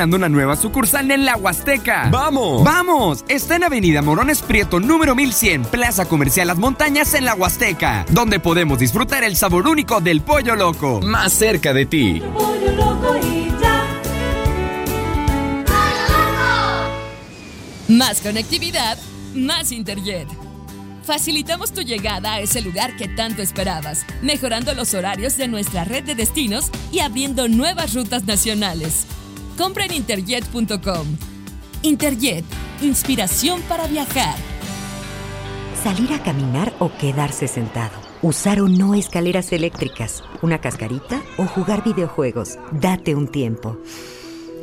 una nueva sucursal en la Huasteca. ¡Vamos! ¡Vamos! Está en Avenida Morones Prieto, número 1100, Plaza Comercial Las Montañas en la Huasteca, donde podemos disfrutar el sabor único del pollo loco. Más cerca de ti. Pollo loco y ya. Más conectividad, más Interjet. Facilitamos tu llegada a ese lugar que tanto esperabas, mejorando los horarios de nuestra red de destinos y abriendo nuevas rutas nacionales. Compra en interjet.com. Interjet, inspiración para viajar. Salir a caminar o quedarse sentado. Usar o no escaleras eléctricas. Una cascarita o jugar videojuegos. Date un tiempo.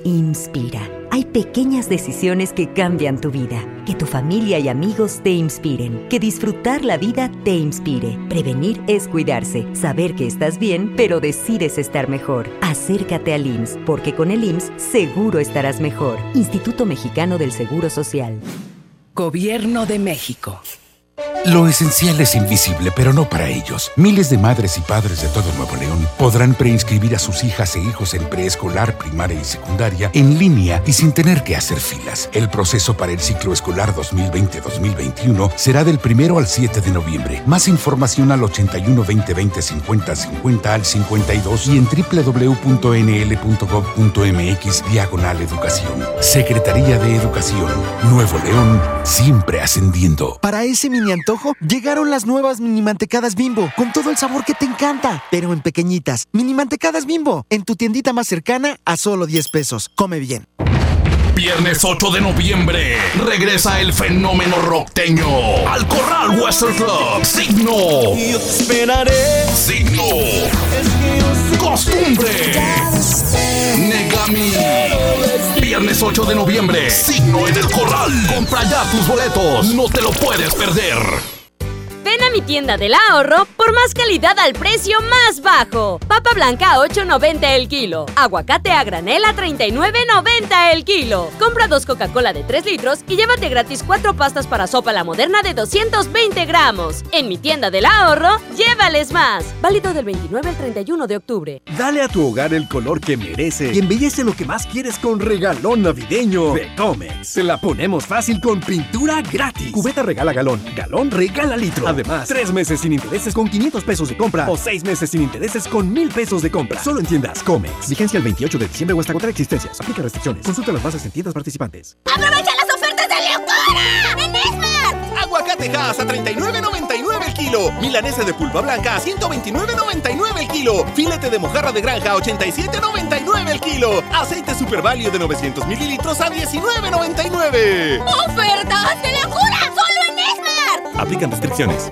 Inspira. Hay pequeñas decisiones que cambian tu vida. Que tu familia y amigos te inspiren. Que disfrutar la vida te inspire. Prevenir es cuidarse. Saber que estás bien, pero decides estar mejor. Acércate al IMSS, porque con el IMSS seguro estarás mejor. Instituto Mexicano del Seguro Social. Gobierno de México. Lo esencial es invisible, pero no para ellos. Miles de madres y padres de todo Nuevo León podrán preinscribir a sus hijas e hijos en preescolar, primaria y secundaria en línea y sin tener que hacer filas. El proceso para el ciclo escolar 2020-2021 será del primero al 7 de noviembre. Más información al 81 20 20 50 50 al 52 y en www.nl.gov.mx diagonal educación. Secretaría de Educación. Nuevo León, siempre ascendiendo. Para ese mini llegaron las nuevas mini mantecadas bimbo, con todo el sabor que te encanta, pero en pequeñitas. Mini mantecadas bimbo, en tu tiendita más cercana a solo 10 pesos. Come bien. Viernes 8 de noviembre regresa el fenómeno rockteño al Corral Western Club. Signo. Yo te esperaré. Signo. Costumbre. Negami. Viernes 8 de noviembre. Signo en el Corral. Compra ya tus boletos. No te lo puedes perder. Mi tienda del ahorro por más calidad al precio más bajo. Papa blanca a 8.90 el kilo. Aguacate a granel a 39.90 el kilo. Compra dos Coca-Cola de 3 litros y llévate gratis cuatro pastas para sopa la moderna de 220 gramos. En mi tienda del ahorro, llévales más. Válido del 29 al 31 de octubre. Dale a tu hogar el color que merece y embellece lo que más quieres con regalón navideño de Comex. Se la ponemos fácil con pintura gratis. Cubeta regala galón, galón regala litro. Además, tres meses sin intereses con 500 pesos de compra o seis meses sin intereses con 1000 pesos de compra. Solo en tiendas Comex. Vigencia el 28 de diciembre o hasta agotar existencias. Aplica restricciones. Consulta las bases en tiendas participantes. ¡Aprovecha las ofertas de locura! ¡En Esmar! Aguacate Hass a 39.99 el kilo. Milanesa de pulpa blanca a 129.99 el kilo. Filete de mojarra de granja a 87.99 el kilo. Aceite Super Value de 900 mililitros a 19.99. ¡Ofertas de locura! ¡Solo en Esmar! Aplican restricciones.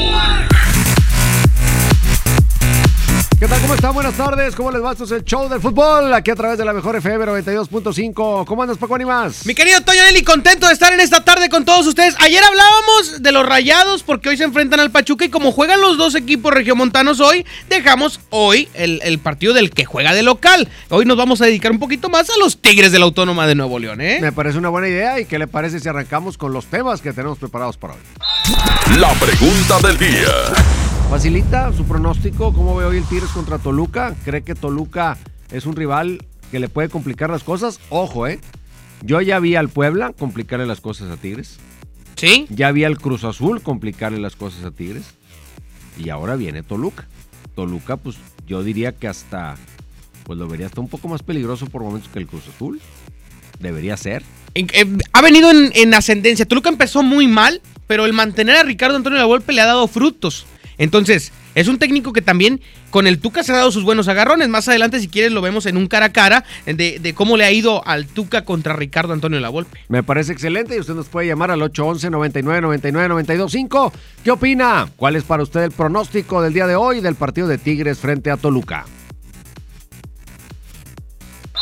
¿Qué tal? ¿Cómo están? Buenas tardes. ¿Cómo les va? Esto es el show del fútbol. Aquí a través de la mejor FM 92.5. ¿Cómo andas, Paco Animas? Mi querido Toño Nelly, contento de estar en esta tarde con todos ustedes. Ayer hablábamos de los rayados porque hoy se enfrentan al Pachuca y como juegan los dos equipos regiomontanos hoy, dejamos hoy el, el partido del que juega de local. Hoy nos vamos a dedicar un poquito más a los Tigres de la Autónoma de Nuevo León, ¿eh? Me parece una buena idea. ¿Y qué le parece si arrancamos con los temas que tenemos preparados para hoy? La pregunta del día. Facilita su pronóstico. ¿Cómo ve hoy el Tigres contra Toluca? ¿Cree que Toluca es un rival que le puede complicar las cosas. Ojo, ¿eh? Yo ya vi al Puebla complicarle las cosas a Tigres. ¿Sí? Ya vi al Cruz Azul complicarle las cosas a Tigres. Y ahora viene Toluca. Toluca, pues yo diría que hasta, pues lo vería hasta un poco más peligroso por momentos que el Cruz Azul. Debería ser. Eh, ha venido en, en ascendencia. Toluca empezó muy mal, pero el mantener a Ricardo Antonio Lavolpe le ha dado frutos. Entonces, es un técnico que también con el Tuca se ha dado sus buenos agarrones. Más adelante, si quieres, lo vemos en un cara a cara de, cómo le ha ido al Tuca contra Ricardo Antonio Lavolpe. Me parece excelente y usted nos puede llamar al 811 99 99 925. ¿Qué opina? ¿Cuál es para usted el pronóstico del día de hoy del partido de Tigres frente a Toluca?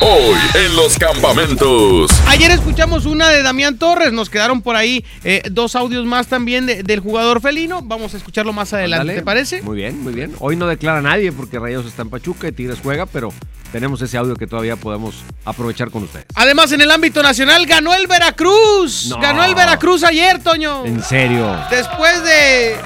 Hoy en los campamentos. Ayer escuchamos una de Damián Torres, nos quedaron por ahí eh, dos audios más también de- del jugador felino. Vamos a escucharlo más adelante. ¿te parece? Muy bien, muy bien. Hoy no declara nadie porque Rayados está en Pachuca y Tigres juega, pero tenemos ese audio que todavía podemos aprovechar con ustedes. Además, en el ámbito nacional ganó el Veracruz. No. Ganó el Veracruz ayer, Toño. En serio. Después de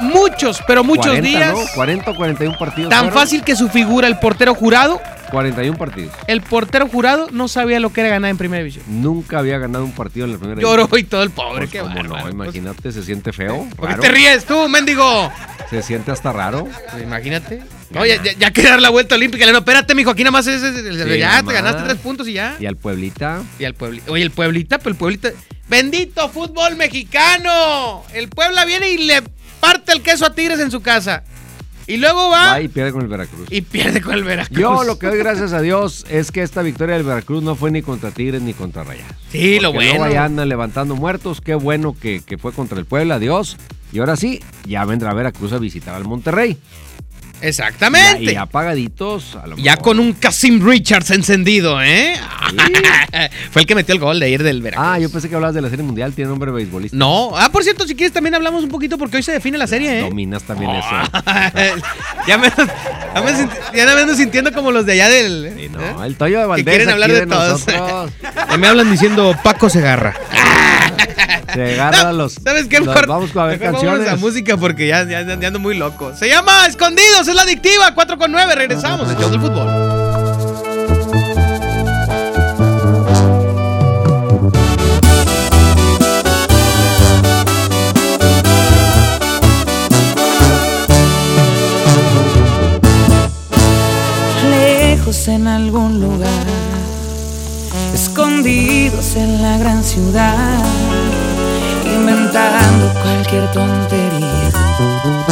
muchos, pero muchos 40, días. ¿no? 40 o 41 partidos. Tan fueron. fácil que su figura, el portero jurado. 41 partidos. El portero jurado no sabía lo que era ganar en primera división. Nunca había ganado un partido en la primera Lloró división. y todo el pobre, Pues, qué cómo bárbaro. no, imagínate, se siente feo. ¿Por qué te ríes tú, mendigo? Se siente hasta raro. Imagínate. Oye, ya, ya quiere dar la vuelta olímpica. Le digo, espérate, mijo, aquí nada más es, es- es- Sí, ya te ganaste tres puntos y ya. Y al Pueblita. Y al Pueblita. Oye, el Pueblita, pero el Pueblita. ¡Bendito fútbol mexicano! El Puebla viene y le parte el queso a Tigres en su casa. Y luego va Va y pierde con el Veracruz. y pierde con el Veracruz. Yo lo que doy gracias a Dios es que esta victoria del Veracruz no fue ni contra Tigres ni contra Rayados. Sí, lo luego bueno. ahí andan levantando muertos. Qué bueno que, que fue contra el Puebla, Dios. Y ahora sí, ya vendrá Veracruz a visitar al Monterrey. Exactamente. Y apagaditos, a lo Ya con un Casim Richards encendido, ¿eh? Fue el que metió el gol de ayer del Veracruz. Ah, yo pensé que hablabas de la Serie Mundial, tiene nombre beisbolista. No. Ah, por cierto, si quieres también hablamos un poquito porque hoy se define la serie, ¿eh? Dominas también eso. ya, me, ya, me sint- ya me ando sintiendo como los de allá del. ¿eh? No, el Toyo de Que Valdés quieren hablar de, todos. nosotros. Ya me hablan diciendo Paco Segarra. Se agarra los. ¿Sabes qué? los- Mejor, vamos a ver canciones. a música porque ya, ya, ya ando muy loco. Se llama Escondidos, es la adictiva, 4 con 9. Regresamos, el show del fútbol. lejos en algún lugar, escondidos en la gran ciudad, inventando cualquier tontería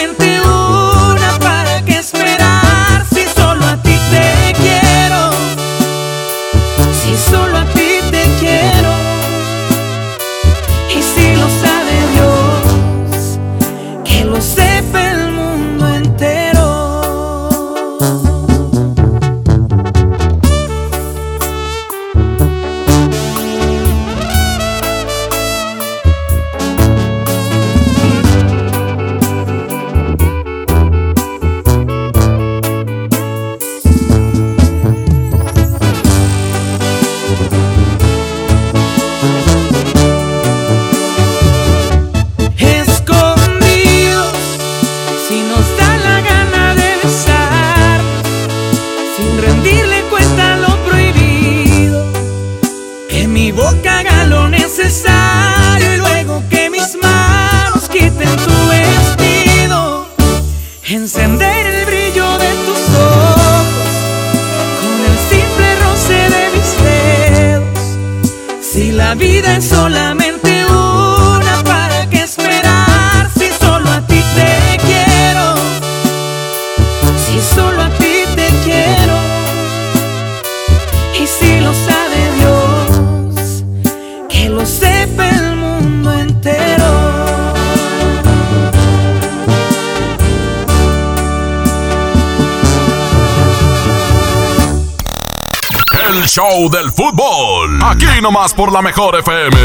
El show del fútbol. Aquí nomás por la mejor FM.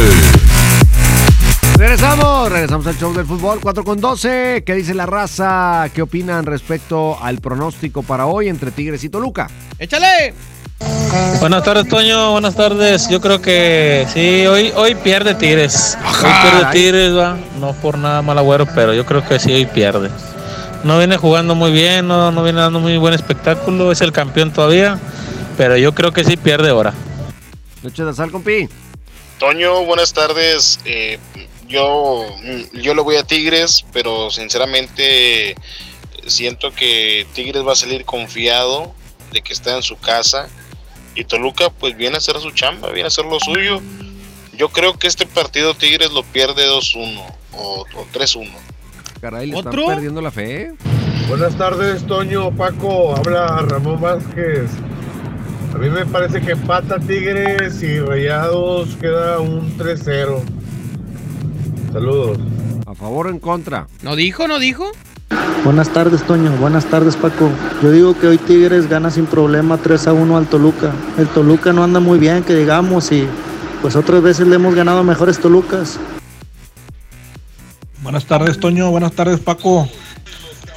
Regresamos, regresamos al show del fútbol 4 con 12. ¿Qué dice la raza? ¿Qué opinan respecto al pronóstico para hoy entre Tigres y Toluca? ¡Échale! Buenas tardes, Toño. Buenas tardes. Yo creo que sí, hoy, hoy pierde Tigres. Hoy pierde Tigres, va. No por nada mal agüero, pero yo creo que sí, hoy pierde. No viene jugando muy bien, no, no viene dando muy buen espectáculo. Es el campeón todavía, pero yo creo que sí pierde ahora. Noche de sal, compi. Toño, buenas tardes. Eh, yo, yo le voy a Tigres, pero sinceramente siento que Tigres va a salir confiado de que está en su casa y Toluca pues viene a hacer su chamba, viene a hacer lo suyo. Yo creo que este partido Tigres lo pierde 2-1 o, o 3-1. Caray, le ¿Otro? están perdiendo la fe. Buenas tardes, Toño, Paco, habla Ramón Vázquez. A mí me parece que empata Tigres y Rayados queda un 3-0. Saludos. ¿A favor o en contra? ¿No dijo, no dijo? Buenas tardes, Toño. Buenas tardes, Paco. Yo digo que hoy Tigres gana sin problema 3 a 1 al Toluca. El Toluca no anda muy bien, que digamos, y pues otras veces le hemos ganado a mejores Tolucas. Buenas tardes, Toño. Buenas tardes, Paco.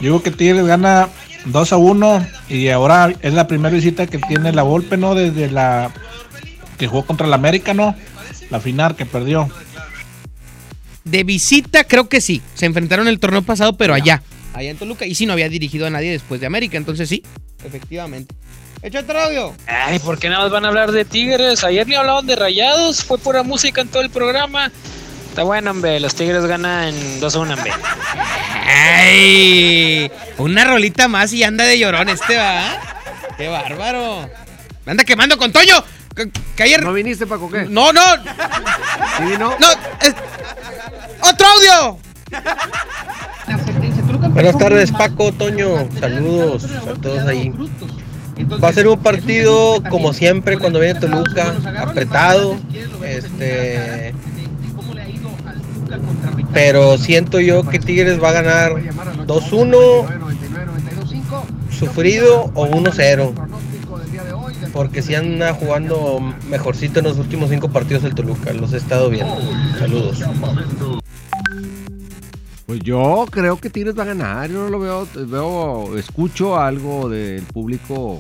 Yo digo que Tigres gana 2 a 1 y ahora es la primera visita que tiene la Volpe, ¿no? Desde la que jugó contra el América, ¿no? La final que perdió. De visita, creo que sí. Se enfrentaron el torneo pasado, pero allá. Allá en Toluca. Y sí, no había dirigido a nadie después de América. Entonces sí, efectivamente. Echa otro audio. Ay, ¿por qué nada más van a hablar de Tigres? Ayer ni hablaban de Rayados, fue pura música en todo el programa. Está bueno, hombre, los Tigres ganan 2-1, hombre. ¡Ay! Una rolita más y anda de llorón este, va. ¡Qué bárbaro! Me anda quemando con Toño. Que, que ayer. ¿No viniste, Paco, qué? No, no. ¿Sí vino? No. es- ¡Otro audio! Buenas tardes, Paco, Toño. Saludos a todos ahí. Va a ser un partido como siempre cuando viene Toluca, apretado. Este. Pero siento yo que Tigres va a ganar 2-1, sufrido o 1-0. Porque si anda jugando mejorcito en los últimos cinco partidos el Toluca. Los he estado viendo. Saludos. Pues yo creo que Tigres va a ganar. Yo no lo veo, veo, escucho algo del público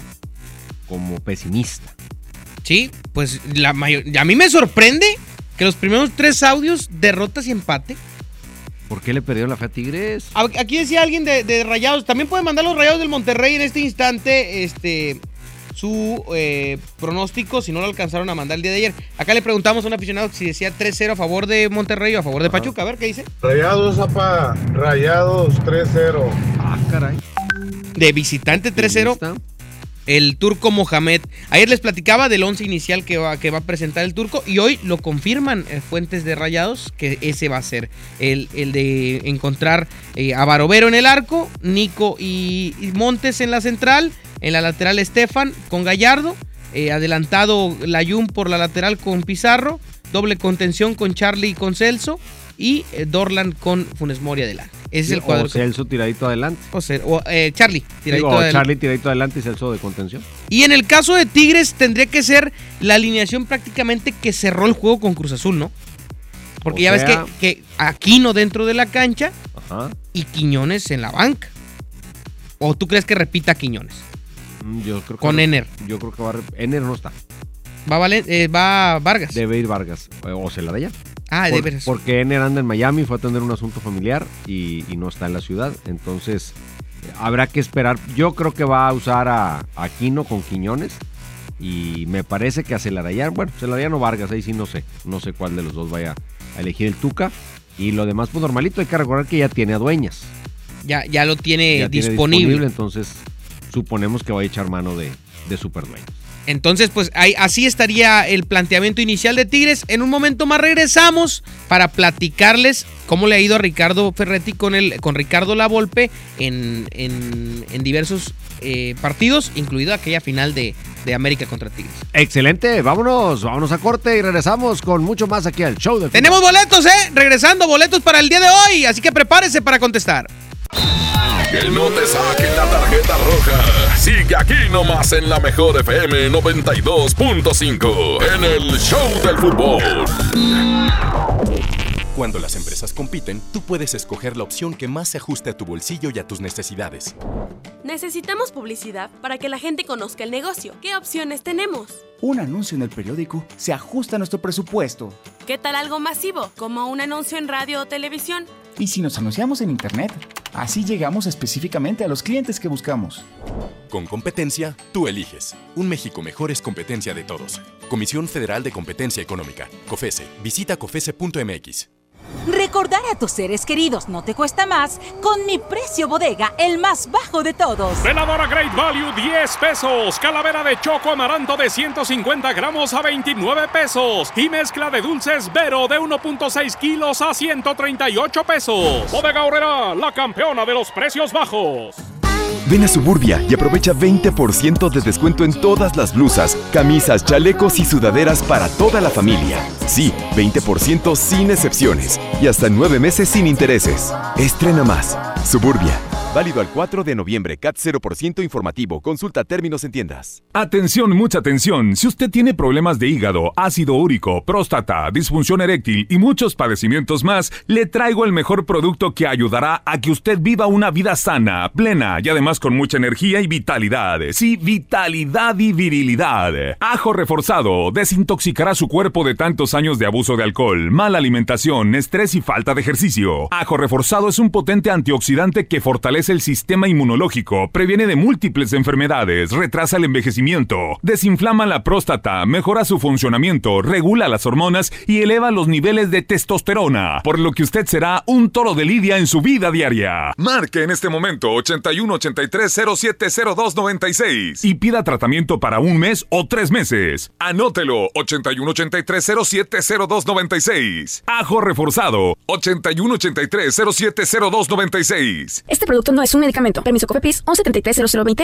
como pesimista. Sí, pues la mayor... a mí me sorprende que los primeros tres audios, derrotas y empate. ¿Por qué le perdieron la fe a Tigres? Aquí decía alguien de, de Rayados. También pueden mandar los Rayados del Monterrey en este instante. Este. Su eh, pronóstico, si no lo alcanzaron a mandar el día de ayer. Acá le preguntamos a un aficionado si decía 3-0 a favor de Monterrey o a favor de Pachuca. A ver qué dice. Rayados, apa. Rayados 3-0. Ah, caray. De visitante 3-0. El turco Mohamed. Ayer les platicaba del once inicial que va, que va a presentar el turco y hoy lo confirman eh, fuentes de rayados que ese va a ser el, el de encontrar eh, a Barovero en el arco, Nico y, Montes en la central, en la lateral Estefan con Gallardo, eh, adelantado Layun por la lateral con Pizarro, doble contención con Charlie y con Celso y eh, Dorlan con Funes Mori adelante. Ese es el cuadro. O que- Celso tiradito adelante. o sea, o, eh, Charlie, tiradito Digo, adelante. Charlie tiradito adelante y Celso de contención. Y en el caso de Tigres tendría que ser la alineación prácticamente que cerró el juego con Cruz Azul, ¿no? Porque O ya ves que, que Aquino dentro de la cancha Ajá. y Quiñones en la banca. ¿O tú crees que repita Quiñones? Mm, Yo creo que Con va- Ener. Yo creo que va Ener no está. Va, Valen- eh, va Vargas. Debe ir Vargas. O se la de ella. Ah, de veras. Porque Ener anda en Miami, fue a atender un asunto familiar y, y no está en la ciudad. Entonces, habrá que esperar. Yo creo que va a usar a, a Aquino con Quiñones. Y me parece que a Celarayán, bueno, Celarayán o Vargas, ahí sí no sé. No sé cuál de los dos vaya a elegir el Tuca. Y lo demás, pues normalito, hay que recordar que ya tiene a dueñas. Ya, ya lo tiene Ya tiene disponible. Entonces, suponemos que va a echar mano de, de Superdueños. Entonces, pues ahí, así estaría el planteamiento inicial de Tigres. En un momento más regresamos para platicarles cómo le ha ido a Ricardo Ferretti con, el, con Ricardo Lavolpe en, en, en diversos eh, partidos, incluido aquella final de, de América contra Tigres. Excelente, vámonos, vámonos a corte y regresamos con mucho más aquí al show de Tenemos boletos, ¿eh? Regresando, boletos para el día de hoy, así que prepárese para contestar. Que no te saquen la tarjeta roja. Sigue aquí nomás en la mejor FM 92.5 en el show del fútbol. Cuando las empresas compiten, tú puedes escoger la opción que más se ajuste a tu bolsillo y a tus necesidades. Necesitamos publicidad para que la gente conozca el negocio. ¿Qué opciones tenemos? Un anuncio en el periódico se ajusta a nuestro presupuesto. ¿Qué tal algo masivo, como un anuncio en radio o televisión? ¿Y si nos anunciamos en Internet? Así llegamos específicamente a los clientes que buscamos. Con competencia, tú eliges. Un México mejor es competencia de todos. Comisión Federal de Competencia Económica. COFESE. Visita COFESE.mx. Recordar a tus seres queridos no te cuesta más con mi precio bodega, el más bajo de todos. Veladora Great Value 10 pesos. Calavera de choco amaranto de 150 gramos a 29 pesos. Y mezcla de dulces Vero de 1.6 kilos a 138 pesos. Bodega Horrera, la campeona de los precios bajos. Ven a Suburbia y aprovecha 20% de descuento en todas las blusas, camisas, chalecos y sudaderas para toda la familia. Sí, 20% sin excepciones y hasta 9 meses sin intereses. Estrena más. Suburbia. Válido al 4 de noviembre. CAT 0% informativo. Consulta términos en tiendas. Atención, mucha atención. Si usted tiene problemas de hígado, ácido úrico, próstata, disfunción eréctil y muchos padecimientos más, le traigo el mejor producto que ayudará a que usted viva una vida sana, plena y además con mucha energía y vitalidad. Sí, vitalidad y virilidad. Ajo reforzado desintoxicará su cuerpo de tantos años de abuso de alcohol, mala alimentación, estrés y falta de ejercicio. Ajo reforzado es un potente antioxidante que fortalece el sistema inmunológico, previene de múltiples enfermedades, retrasa el envejecimiento, desinflama la próstata, mejora su funcionamiento, regula las hormonas y eleva los niveles de testosterona, por lo que usted será un toro de lidia en su vida diaria. Marque en este momento 81 83 07 02 96 y pida tratamiento para un mes o tres meses. Anótelo 81 83 07 02 96. Ajo reforzado 81 83 07 02 96. Este producto no es un medicamento. Permiso COFEPRIS 1173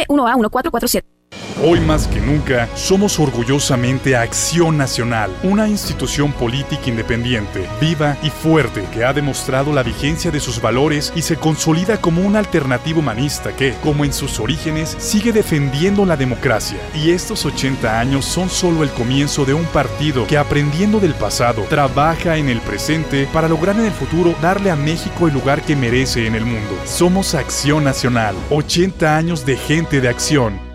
1A 1447. Hoy más que nunca, somos orgullosamente Acción Nacional, una institución política independiente, viva y fuerte que ha demostrado la vigencia de sus valores y se consolida como un alternativo humanista que, como en sus orígenes, sigue defendiendo la democracia. Y estos 80 años son solo el comienzo de un partido que, aprendiendo del pasado, trabaja en el presente para lograr en el futuro darle a México el lugar que merece en el mundo. Somos Acción Nacional, 80 años de gente de acción.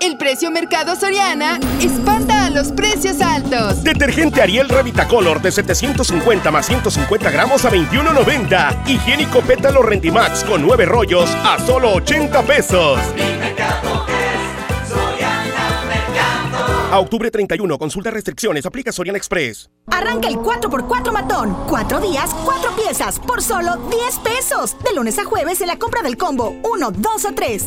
El precio Mercado Soriana espanta a los precios altos. Detergente Ariel Revitacolor de 750 más 150 gramos a 21.90. Higiénico Pétalo Rendimax con 9 rollos a solo 80 pesos. A octubre 31, consulta restricciones, aplica Soriana Express. Arranca el 4x4 matón. Cuatro días, cuatro piezas, por solo 10 pesos. De lunes a jueves en la compra del combo 1, 2 o 3.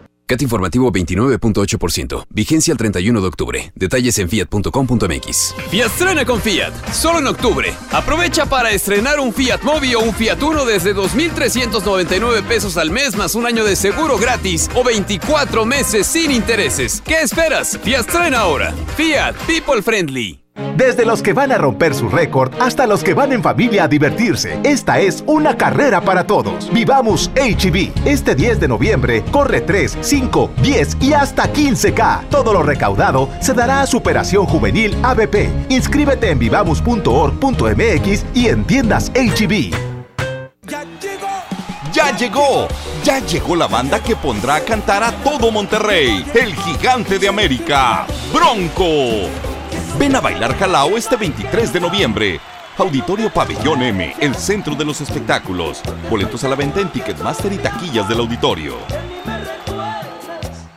CAT informativo 29.8%. Vigencia el 31 de octubre. Detalles en fiat.com.mx. Fiat con Fiat. Solo en octubre. Aprovecha para estrenar un Fiat Mobi o un Fiat Uno desde 2.399 pesos al mes más un año de seguro gratis o 24 meses sin intereses. ¿Qué esperas? Fiat ahora. Fiat People Friendly. Desde los que van a romper su récord hasta los que van en familia a divertirse, esta es una carrera para todos. Vivamos HB. Este 10 de noviembre corre 3, 5, 10 y hasta 15K. Todo lo recaudado se dará a Superación Juvenil ABP. Inscríbete en vivamos.org.mx y en tiendas HB. ¡Ya llegó! Ya llegó la banda que pondrá a cantar a todo Monterrey, el gigante de América, Bronco. Ven a bailar Jalao este 23 de noviembre. Auditorio Pabellón M, el centro de los espectáculos. Boletos a la venta en Ticketmaster y taquillas del auditorio.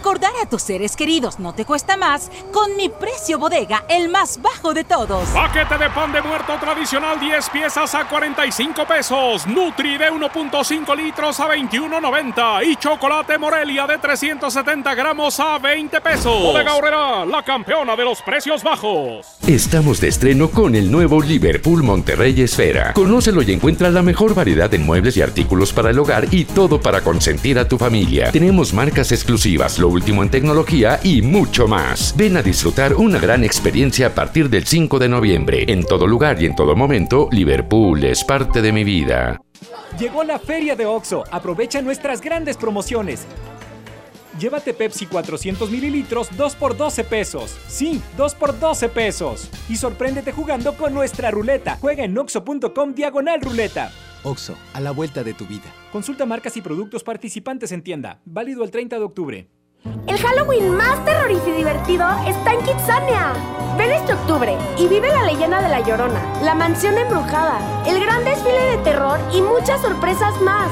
Recordar a tus seres queridos no te cuesta más con mi precio bodega, el más bajo de todos. Paquete de pan de muerto tradicional 10 piezas a 45 pesos. Nutri de 1.5 litros a 21.90. Y chocolate Morelia de 370 gramos a 20 pesos. Bodega Horrera, la campeona de los precios bajos. Estamos de estreno con el nuevo Liverpool Monterrey Esfera. Conócelo y encuentra la mejor variedad de muebles y artículos para el hogar y todo para consentir a tu familia. Tenemos marcas exclusivas lo último en tecnología y mucho más. Ven a disfrutar una gran experiencia a partir del 5 de noviembre. En todo lugar y en todo momento, Liverpool es parte de mi vida. Llegó la feria de OXO. Aprovecha nuestras grandes promociones. Llévate Pepsi 400 mililitros 2 por 12 pesos. Sí, 2 por 12 pesos. Y sorpréndete jugando con nuestra ruleta. Juega en oxo.com diagonal ruleta. OXO, a la vuelta de tu vida. Consulta marcas y productos participantes en tienda. Válido el 30 de octubre. El Halloween más terrorífico y divertido está en Kitsania. Ven este octubre y vive la leyenda de la Llorona, la mansión embrujada, el gran desfile de terror y muchas sorpresas más.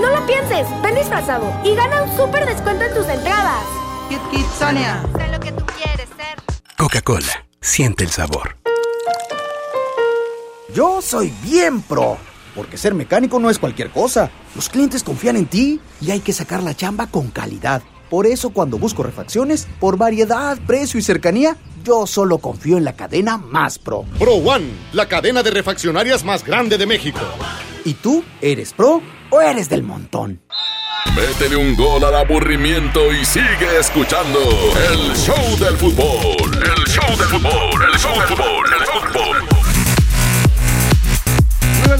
No lo pienses, ven disfrazado y gana un súper descuento en tus entradas. Kit Kitsania. Sé lo que tú quieres ser. Coca-Cola, siente el sabor. Yo soy bien pro, porque ser mecánico no es cualquier cosa. Los clientes confían en ti y hay que sacar la chamba con calidad. Por eso cuando busco refacciones, por variedad, precio y cercanía, yo solo confío en la cadena más pro. Pro One, la cadena de refaccionarias más grande de México. ¿Y tú eres pro o eres del montón? Métele un gol al aburrimiento y sigue escuchando el show del fútbol. El show del fútbol, el show del fútbol, el fútbol.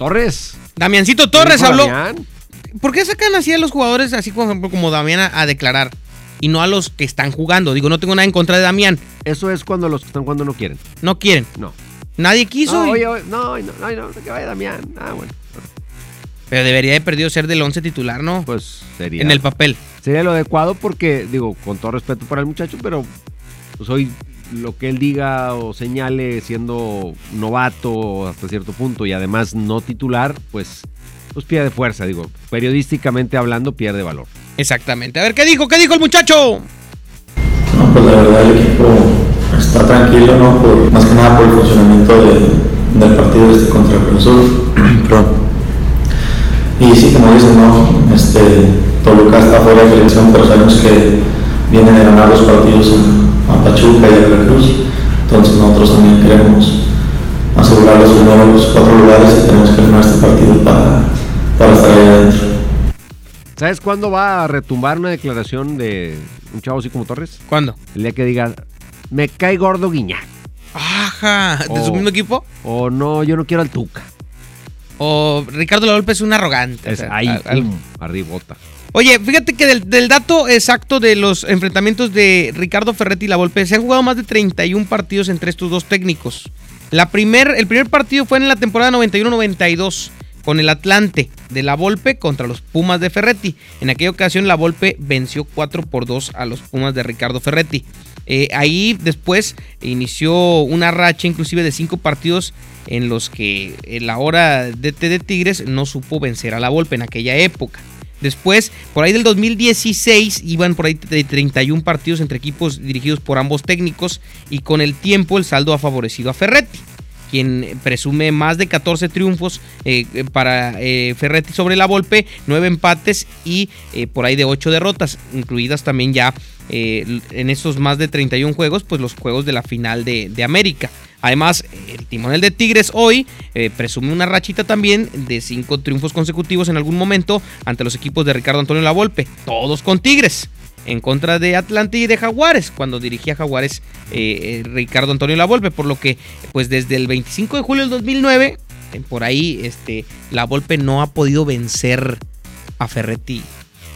Torres? Damiancito Torres habló. ¿Por qué sacan así a los jugadores, así por ejemplo como Damián, a, a declarar? Y no a los que están jugando. Digo, no tengo nada en contra de Damián. Eso es cuando los que están jugando no quieren. No quieren. No. Nadie quiso. No, y- oye, oye, no, no, no, no, que vaya Damián. Ah, bueno. Pero debería de perdido ser del 11 titular, ¿no? Pues sería. En el papel. Sería lo adecuado porque, digo, con todo respeto para el muchacho, pero pues hoy lo que él diga o señale siendo novato hasta cierto punto y además no titular, pues, pues pierde fuerza, digo, periodísticamente hablando pierde valor. Exactamente. A ver, ¿qué dijo? ¿Qué dijo el muchacho? No, pues la verdad el equipo está tranquilo, ¿no? Por, más que nada por el funcionamiento de- del partido este contra el Cruz Azul. Perdón. Y sí, como dicen, ¿no? Este, Toluca está fuera de selección, pero sabemos que vienen de ganar los partidos a, a Pachuca y a Veracruz. Entonces nosotros también queremos asegurar los primeros cuatro lugares y tenemos que ganar este partido para, para estar ahí adentro. ¿Sabes cuándo va a retumbar una declaración de un chavo así como Torres? ¿Cuándo? El día que diga, me cae gordo Guiñac. Ajá. ¿De su mismo equipo? O no, yo no quiero al Tuca. O Ricardo Lavolpe es un arrogante. Es o sea, ahí, al- arribota. Oye, fíjate que del, del dato exacto de los enfrentamientos de Ricardo Ferretti y La Volpe, se han jugado más de 31 partidos entre estos dos técnicos. La primer, el primer partido fue en la temporada 91-92, con el Atlante de la Volpe contra los Pumas de Ferretti. En aquella ocasión la Volpe venció 4 por 2 a los Pumas de Ricardo Ferretti. Eh, ahí después inició una racha inclusive de cinco partidos en los que la hora de, de Tigres no supo vencer a la Volpe en aquella época. Después, por ahí del 2016, iban por ahí de 31 partidos entre equipos dirigidos por ambos técnicos y con el tiempo el saldo ha favorecido a Ferretti quien presume más de 14 triunfos eh, para eh, Ferretti sobre la Volpe, 9 empates y eh, por ahí de 8 derrotas, incluidas también ya en estos más de 31 juegos, pues los juegos de la final de, de América. Además, el timonel de Tigres hoy presume una rachita también de 5 triunfos consecutivos en algún momento ante los equipos de Ricardo Antonio Lavolpe, todos con Tigres en contra de Atlante y de Jaguares, cuando dirigía Jaguares eh, eh, Ricardo Antonio Lavolpe, por lo que pues desde el 25 de julio del 2009, eh, por ahí este, La Volpe no ha podido vencer a Ferretti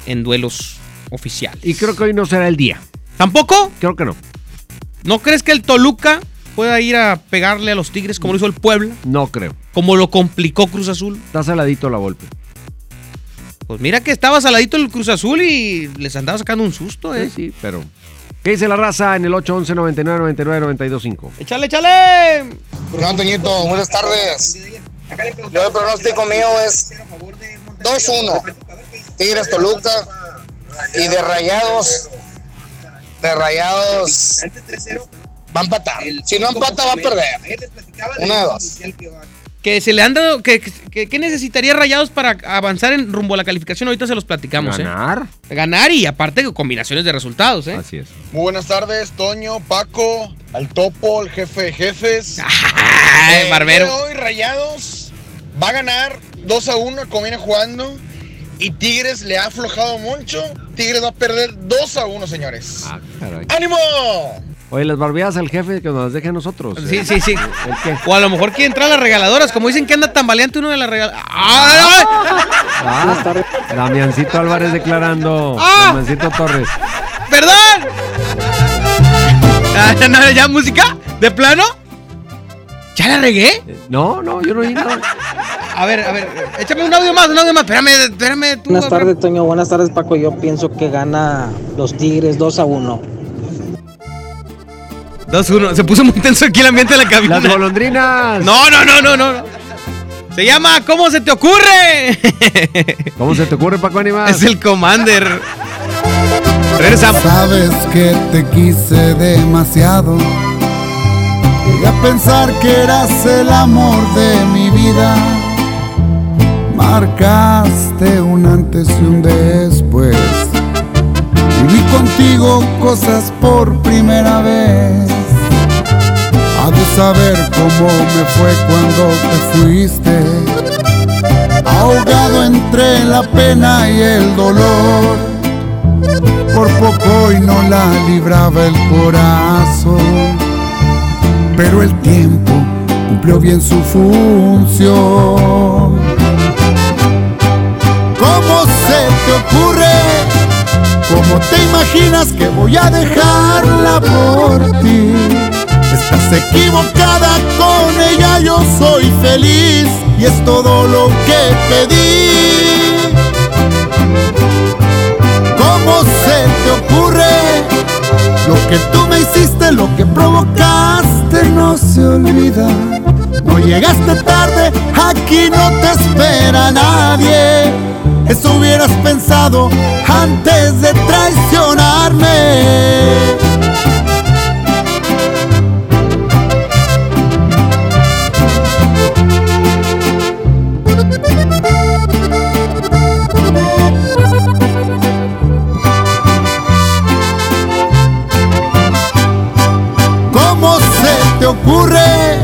en duelos oficiales. Y creo que hoy no será el día. ¿Tampoco? Creo que no. ¿No crees que el Toluca pueda ir a pegarle a los Tigres como lo hizo el Puebla? No creo. Como lo complicó Cruz Azul. Está saladito La Volpe. Pues mira que estaba saladito el Cruz Azul y les andaba sacando un susto, ¿eh? Sí, sí, pero. ¿Qué dice la raza en el 811 99 99 925? ¡Échale, échale! No, Antoñito, buenas tardes. Yo el pronóstico mío es 2-1. Tigres Toluca y de rayados. De rayados. Va a empatar. Si no empata, va a perder. Una de dos que se le han dado. Que, necesitaría Rayados para avanzar en rumbo a la calificación? Ahorita se los platicamos. ¿eh? Ganar. Ganar y aparte combinaciones de resultados, ¿eh? Así es. Muy buenas tardes, Toño, Paco, al Topo, el jefe de jefes. Ay, barbero. Hoy Rayados va a ganar 2 a 1, como viene jugando. Y Tigres le ha aflojado mucho. Tigres va a perder 2 a 1, señores. Ah, ¡Ánimo! Oye, las barbeadas al jefe que nos deje a nosotros. Sí, sí, sí. O a lo mejor quiere entrar a las regaladoras, como dicen que anda tan valiente uno de las regaladoras. Ah, Damiancito Álvarez declarando. ¡Ah! Damiancito Torres. ¡Perdón! Ah, ¿Ya música? ¿De plano? ¿Ya la regué? No, no, yo no oí nada. A ver, a ver, échame un audio más, un audio más. Espérame, espérame. Tú, buenas tardes, Toño. Buenas tardes, Paco. Yo pienso que gana los Tigres 2 a 1. 2-1. Se puso muy tenso aquí el ambiente de la cabina. Las golondrinas. No, no, no, no, no. Se llama ¿Cómo se te ocurre? ¿Cómo se te ocurre, Paco Animal? Es el Commander. Regresamos. Sabes que te quise demasiado. Llegué a pensar que eras el amor de mi vida. Marcaste un antes y un después. Contigo cosas por primera vez. Ha de saber cómo me fue cuando te fuiste, ahogado entre la pena y el dolor. Por poco y no la libraba el corazón, pero el tiempo cumplió bien su función. ¿Cómo te imaginas que voy a dejarla por ti? Estás equivocada con ella, yo soy feliz y es todo lo que pedí. ¿Cómo se te ocurre? Lo que tú me hiciste, lo que provocaste, no se olvida. No llegaste tarde, aquí no te espera nadie. Eso hubieras pensado antes de traicionarme. ocurre?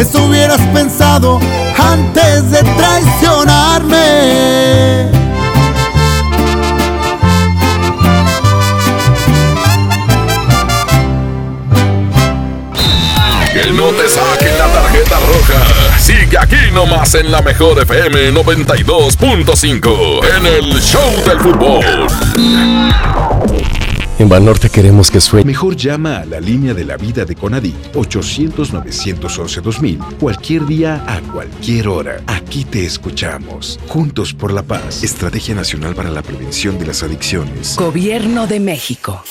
eso hubieras pensado antes de traicionarme. Que no te saquen la tarjeta roja. Sigue aquí nomás en la mejor FM 92.5 en el Show del Fútbol. En Banorte queremos que sueñe. Mejor llama a la línea de la vida de Conadi 800-911-2000 cualquier día a cualquier hora. Aquí te escuchamos. Juntos por la paz. Estrategia Nacional para la Prevención de las Adicciones. Gobierno de México.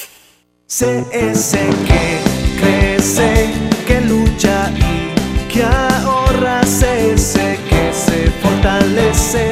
CS que crece, que lucha y que ahorra. CS que se fortalece,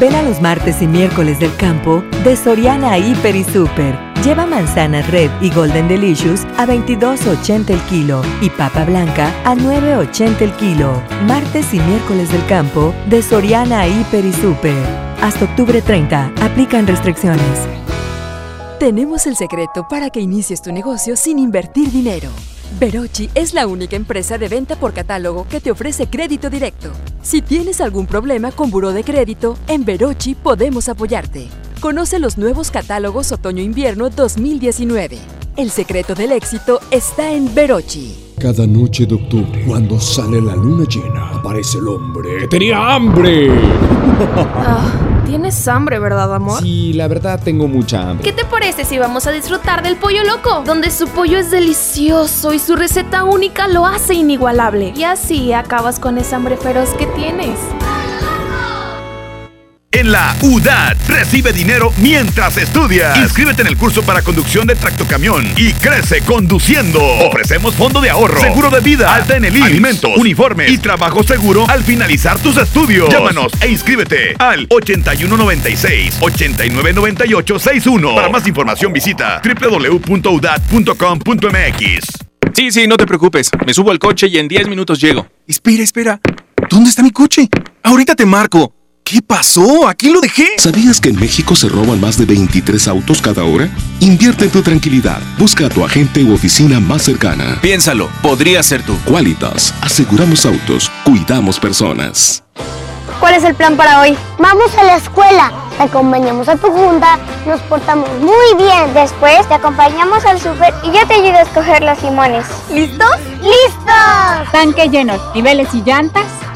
Ven a los martes y miércoles del campo de Soriana Hiper y Super. Lleva manzana red y golden delicious a 22.80 el kilo y papa blanca a 9.80 el kilo. Martes y miércoles del campo de Soriana Hiper y Super. Hasta octubre 30. Aplican restricciones. Tenemos el secreto para que inicies tu negocio sin invertir dinero. Verochi es la única empresa de venta por catálogo que te ofrece crédito directo. Si tienes algún problema con buró de crédito, en Verochi podemos apoyarte. Conoce los nuevos catálogos Otoño-Invierno 2019. El secreto del éxito está en Verochi. Cada noche de octubre, cuando sale la luna llena, aparece el hombre que tenía hambre. Tienes hambre, ¿verdad, amor? Sí, la verdad tengo mucha hambre. ¿Qué te parece si vamos a disfrutar del pollo loco? Donde su pollo es delicioso y su receta única lo hace inigualable. Y así acabas con esa hambre feroz que tienes. En la UDAT recibe dinero mientras estudias. Inscríbete en el curso para conducción de tractocamión y crece conduciendo. Ofrecemos fondo de ahorro, seguro de vida, alta en el IMSS, alimentos, uniformes y trabajo seguro al finalizar tus estudios. Llámanos e inscríbete al 8196-899861. Para más información visita www.udat.com.mx. Sí, sí, no te preocupes. Me subo al coche y en 10 minutos llego. Espera, espera. ¿Dónde está mi coche? Ahorita te marco. ¿Qué pasó? ¿Aquí lo dejé? ¿Sabías que en México se roban más de 23 autos cada hora? Invierte en tu tranquilidad. Busca a tu agente u oficina más cercana. Piénsalo, podría ser tú. Qualitas. Aseguramos autos. Cuidamos personas. ¿Cuál es el plan para hoy? Vamos a la escuela, te acompañamos a tu junta, nos portamos muy bien. Después te acompañamos al súper y yo te ayudo a escoger los limones. ¿Listos? ¡Listos! Tanque lleno, niveles y llantas.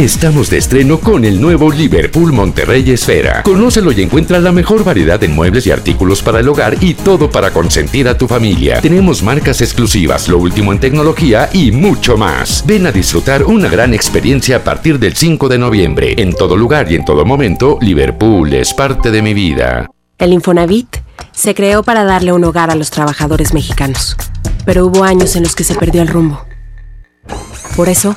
Estamos de estreno con el nuevo Liverpool Monterrey Esfera. Conócelo y encuentra la mejor variedad en muebles y artículos para el hogar y todo para consentir a tu familia. Tenemos marcas exclusivas, lo último en tecnología y mucho más. Ven a disfrutar una gran experiencia a partir del 5 de noviembre. En todo lugar y en todo momento, Liverpool es parte de mi vida. El Infonavit se creó para darle un hogar a los trabajadores mexicanos, pero hubo años en los que se perdió el rumbo. Por eso,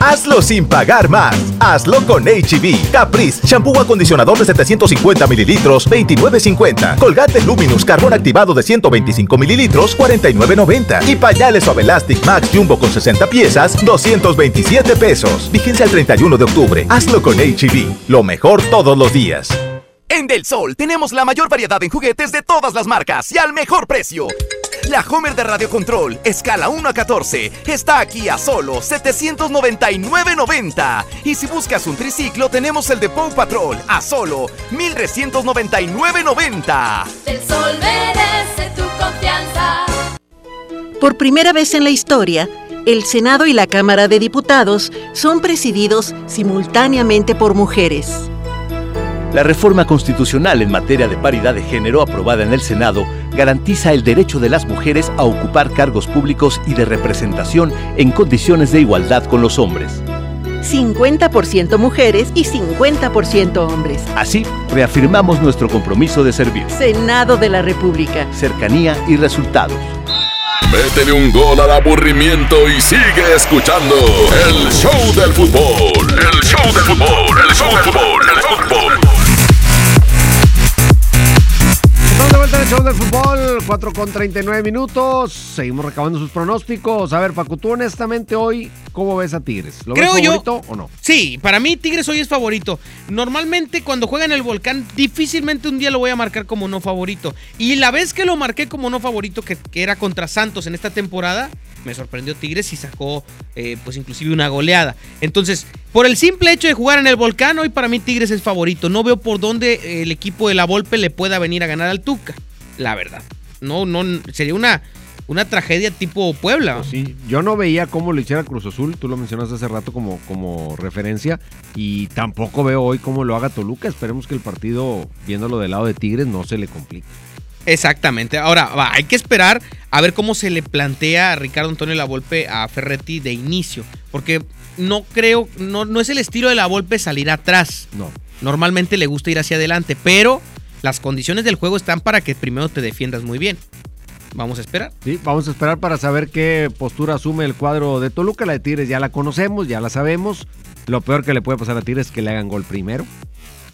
Hazlo sin pagar más. Hazlo con HB. Caprice, shampoo acondicionador de 750 mililitros, 29.50. Colgate Luminous, carbón activado de 125 mililitros, 49.90. Y pañales Suave Elastic Max Jumbo con 60 piezas, 227 pesos. Vigencia el 31 de octubre. Hazlo con HB. Lo mejor todos los días. En Del Sol tenemos la mayor variedad en juguetes de todas las marcas y al mejor precio. La Homer de Radio Control, escala 1 a 14, está aquí a solo 799.90. Y si buscas un triciclo, tenemos el de Paw Patrol a solo 1399.90. El sol merece tu confianza. Por primera vez en la historia, el Senado y la Cámara de Diputados son presididos simultáneamente por mujeres. La reforma constitucional en materia de paridad de género aprobada en el Senado garantiza el derecho de las mujeres a ocupar cargos públicos y de representación en condiciones de igualdad con los hombres. 50% mujeres y 50% hombres. Así, reafirmamos nuestro compromiso de servir. Senado de la República. Cercanía y resultados. Métele un gol al aburrimiento y sigue escuchando el show del fútbol. El show del fútbol, el show del fútbol, el fútbol. Estamos de vuelta en el show del fútbol, 4 con 39 minutos. Seguimos recabando sus pronósticos. A ver, Paco, tú honestamente hoy, ¿cómo ves a Tigres? ¿Lo Creo ves yo- favorito o no? Sí, para mí Tigres hoy es favorito. Normalmente cuando juega en el Volcán, difícilmente un día lo voy a marcar como no favorito. Y la vez que lo marqué como no favorito, que, que era contra Santos en esta temporada, me sorprendió Tigres y sacó eh, pues inclusive una goleada. Entonces, por el simple hecho de jugar en el Volcán, hoy para mí Tigres es favorito. No veo por dónde el equipo de la Volpe le pueda venir a ganar al Tuca, la verdad. No, no, sería una, una tragedia tipo Puebla. Sí, yo no veía cómo lo hiciera Cruz Azul, tú lo mencionaste hace rato como, como referencia, y tampoco veo hoy cómo lo haga Toluca. Esperemos que el partido, viéndolo del lado de Tigres, no se le complique. Exactamente. Ahora, va, hay que esperar a ver cómo se le plantea a Ricardo Antonio Lavolpe a Ferretti de inicio. Porque no creo, no, no es el estilo de Lavolpe salir atrás. No. Normalmente le gusta ir hacia adelante, pero las condiciones del juego están para que primero te defiendas muy bien. Vamos a esperar. Sí, vamos a esperar para saber qué postura asume el cuadro de Toluca. La de Tigres ya la conocemos, ya la sabemos. Lo peor que le puede pasar a Tigres es que le hagan gol primero.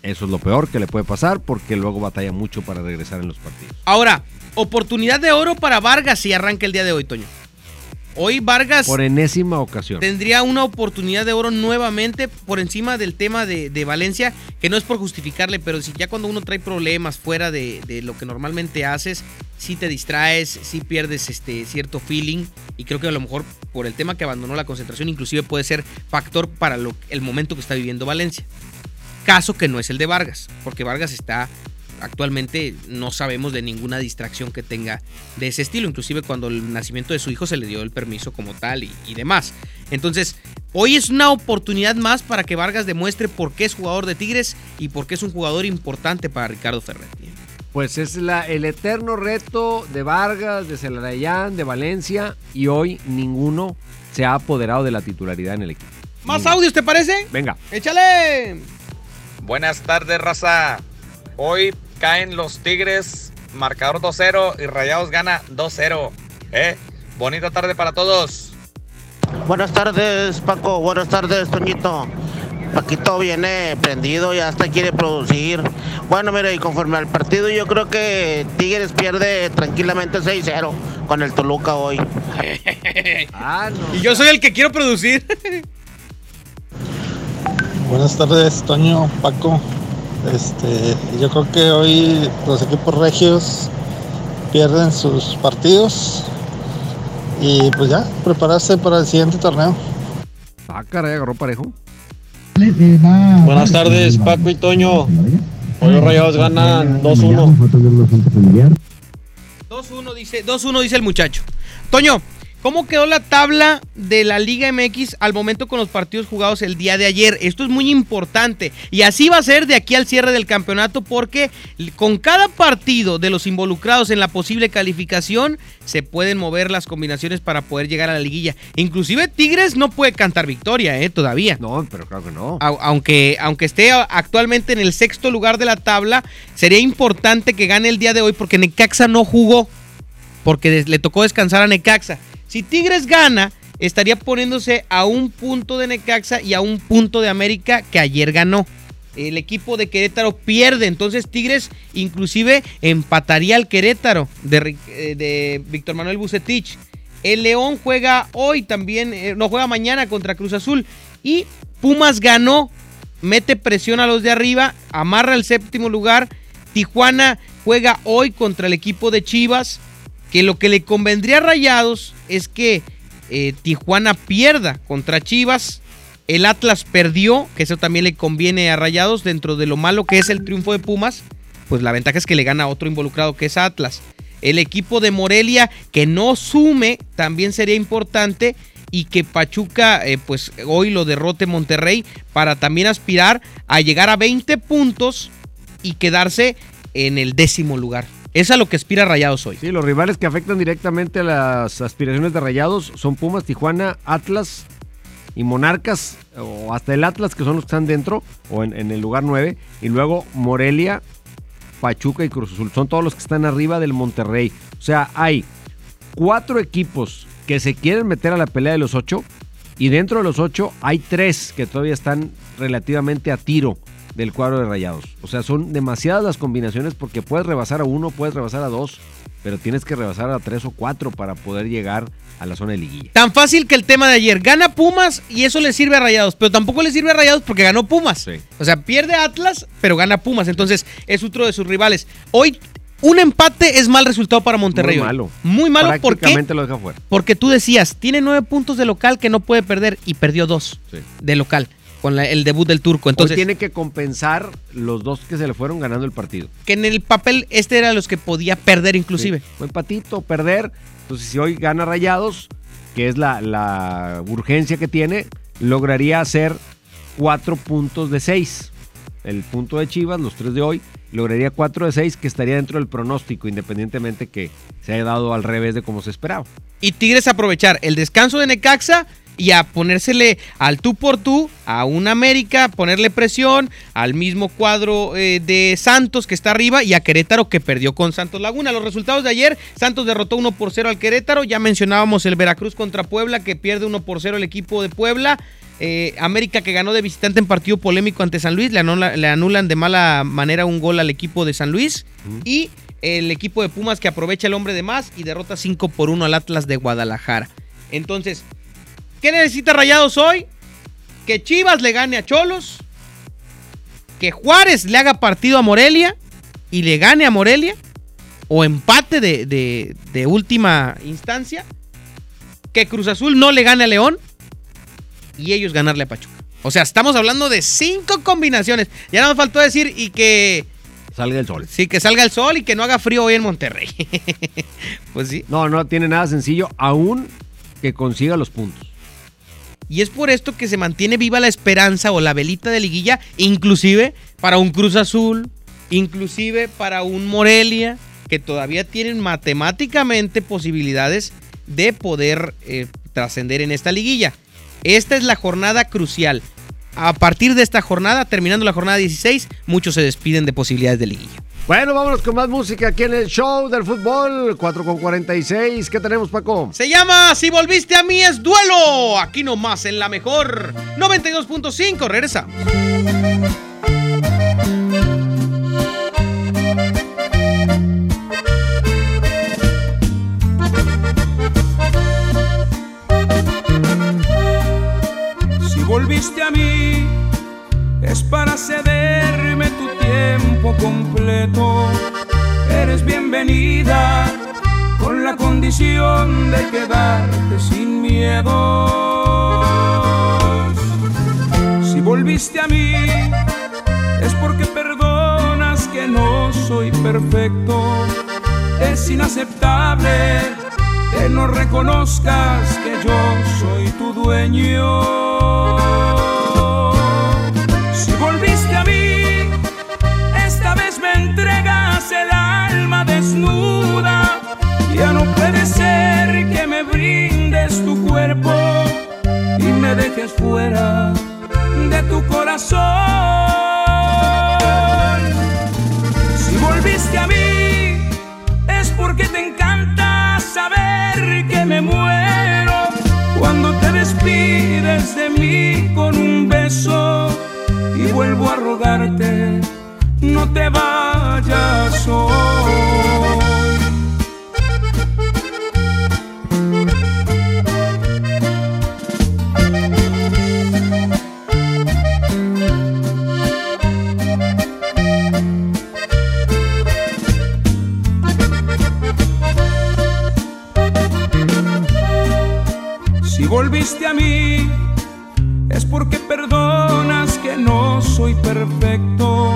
Eso es lo peor que le puede pasar porque luego batalla mucho para regresar en los partidos. Ahora, oportunidad de oro para Vargas si arranca el día de hoy, Toño. Hoy Vargas Por enésima ocasión. tendría una oportunidad de oro nuevamente por encima del tema de, de Valencia, que no es por justificarle, pero si ya cuando uno trae problemas fuera de, de lo que normalmente haces, si te distraes, si pierdes este cierto feeling, y creo que a lo mejor por el tema que abandonó la concentración, inclusive puede ser factor para lo- el momento que está viviendo Valencia. Caso que no es el de Vargas, porque Vargas está actualmente no sabemos de ninguna distracción que tenga de ese estilo, inclusive cuando el nacimiento de su hijo se le dio el permiso como tal y, y demás. Entonces, hoy es una oportunidad más para que Vargas demuestre por qué es jugador de Tigres y por qué es un jugador importante para Ricardo Ferretti. Pues es la, el eterno reto de Vargas, de Celarayán, de Valencia y hoy ninguno se ha apoderado de la titularidad en el equipo. ¿Más audios te parece? Venga. ¡Échale! Buenas tardes, raza. Hoy caen los Tigres, marcador 2-0 y Rayados gana 2-0. ¿Eh? Bonita tarde para todos. Buenas tardes, Paco. Buenas tardes, Toñito. Paquito viene prendido y hasta quiere producir. Bueno, mire, y conforme al partido, yo creo que Tigres pierde tranquilamente 6-0 con el Toluca hoy. Ah, Y yo soy el que quiero producir. Buenas tardes, Toño, Paco. Este, yo creo que hoy los equipos regios pierden sus partidos y pues ya, prepararse para el siguiente torneo. Ah, caray, agarró parejo. Buenas tardes, Paco y Toño. Hoy los Rayados ganan 2-1. 2-1 dice, 2-1 dice el muchacho. Toño, ¿cómo quedó la tabla de la Liga MX al momento con los partidos jugados el día de ayer? Esto es muy importante y así va a ser de aquí al cierre del campeonato porque con cada partido de los involucrados en la posible calificación se pueden mover las combinaciones para poder llegar a la liguilla. Inclusive Tigres no puede cantar victoria, eh, todavía. No, pero claro que no. Au- Aunque, aunque esté actualmente en el sexto lugar de la tabla, sería importante que gane el día de hoy porque Necaxa no jugó, porque le tocó descansar a Necaxa. Si Tigres gana, estaría poniéndose a un punto de Necaxa y a un punto de América que ayer ganó. El equipo de Querétaro pierde, entonces Tigres inclusive empataría al Querétaro de, eh, de Víctor Manuel Bucetich. El León juega hoy también, eh, no juega mañana contra Cruz Azul. Y Pumas ganó, mete presión a los de arriba, amarra el séptimo lugar. Tijuana juega hoy contra el equipo de Chivas. Que lo que le convendría a Rayados es que eh, Tijuana pierda contra Chivas. El Atlas perdió, que eso también le conviene a Rayados dentro de lo malo que es el triunfo de Pumas. Pues la ventaja es que le gana a otro involucrado que es Atlas. El equipo de Morelia que no sume también sería importante y que Pachuca eh, pues hoy lo derrote Monterrey para también aspirar a llegar a 20 puntos y quedarse en el décimo lugar. Es a lo que aspira Rayados hoy. Sí, los rivales que afectan directamente a las aspiraciones de Rayados son Pumas, Tijuana, Atlas y Monarcas, o hasta el Atlas, que son los que están dentro, o en, el lugar 9, y luego Morelia, Pachuca y Cruz Azul. Son todos los que están arriba del Monterrey. O sea, hay cuatro equipos que se quieren meter a la pelea de los ocho, y dentro de los ocho hay tres que todavía están relativamente a tiro del cuadro de rayados. O sea, son demasiadas las combinaciones porque puedes rebasar a uno, puedes rebasar a dos, pero tienes que rebasar a tres o cuatro para poder llegar a la zona de liguilla. Tan fácil que el tema de ayer. Gana Pumas y eso le sirve a Rayados, pero tampoco le sirve a Rayados porque ganó Pumas. O sea, pierde Atlas, pero gana Pumas. Entonces es otro de sus rivales. Hoy un empate es mal resultado para Monterrey. Muy malo. Muy malo porque, lo deja fuera. porque tú decías, tiene nueve puntos de local que no puede perder y perdió dos de local con la- el debut del turco. Entonces tiene que compensar los dos que se le fueron ganando el partido. que en el papel este era los que podía perder inclusive. Sí, Un empatito, perder. Entonces, si hoy gana Rayados, que es la, la urgencia que tiene, lograría hacer cuatro puntos de seis. El punto de Chivas, los tres de hoy, lograría cuatro de seis, que estaría dentro del pronóstico, independientemente que se haya dado al revés de como se esperaba. Y Tigres aprovechar el descanso de Necaxa y a ponérsele al tú por tú a un América, ponerle presión al mismo cuadro eh, de Santos que está arriba y a Querétaro que perdió con Santos Laguna. Los resultados de ayer, Santos derrotó 1 por 0 al Querétaro, ya mencionábamos el Veracruz contra Puebla que pierde 1 por 0 el equipo de Puebla. Eh, América que ganó de visitante en partido polémico ante San Luis, le, anula- le anulan de mala manera un gol al equipo de San Luis. Y el equipo de Pumas que aprovecha el hombre de más y derrota 5 por 1 al Atlas de Guadalajara. Entonces, ¿qué necesita Rayados hoy? Que Chivas le gane a Cholos, que Juárez le haga partido a Morelia y le gane a Morelia, o empate de, de- de última instancia, que Cruz Azul no le gane a León y ellos ganarle a Pachuca. O sea, estamos hablando de cinco combinaciones. Ya nos faltó decir y que... Salga el sol. Sí, que salga el sol y que no haga frío hoy en Monterrey. pues sí. No, no tiene nada sencillo, aún que consiga los puntos. Y es por esto que se mantiene viva la esperanza o la velita de liguilla, inclusive para un Cruz Azul, inclusive para un Morelia, que todavía tienen matemáticamente posibilidades de poder eh, trascender en esta liguilla. Esta es la jornada crucial. A partir de esta jornada, terminando la jornada 16, muchos se despiden de posibilidades de liguilla. Bueno, vámonos con más música aquí en el show del fútbol. 4 con 46. ¿Qué tenemos, Paco? Se llama Si volviste a mí es duelo. Aquí nomás en la mejor 92.5. Regresamos. Si volviste a mí, es para cederme tu tiempo completo. Eres bienvenida con la condición de quedarte sin miedo. Si volviste a mí, es porque perdonas que no soy perfecto. Es inaceptable que no reconozcas que yo soy tu dueño. Si volviste vez me entregas el alma desnuda. Ya no puede ser que me brindes tu cuerpo y me dejes fuera de tu corazón. Si volviste a mí, es porque te encanta saber que me muero cuando te despides de mí con un beso y vuelvo a rogarte, no te vayas. Si volviste a mí, es porque perdonas que no soy perfecto.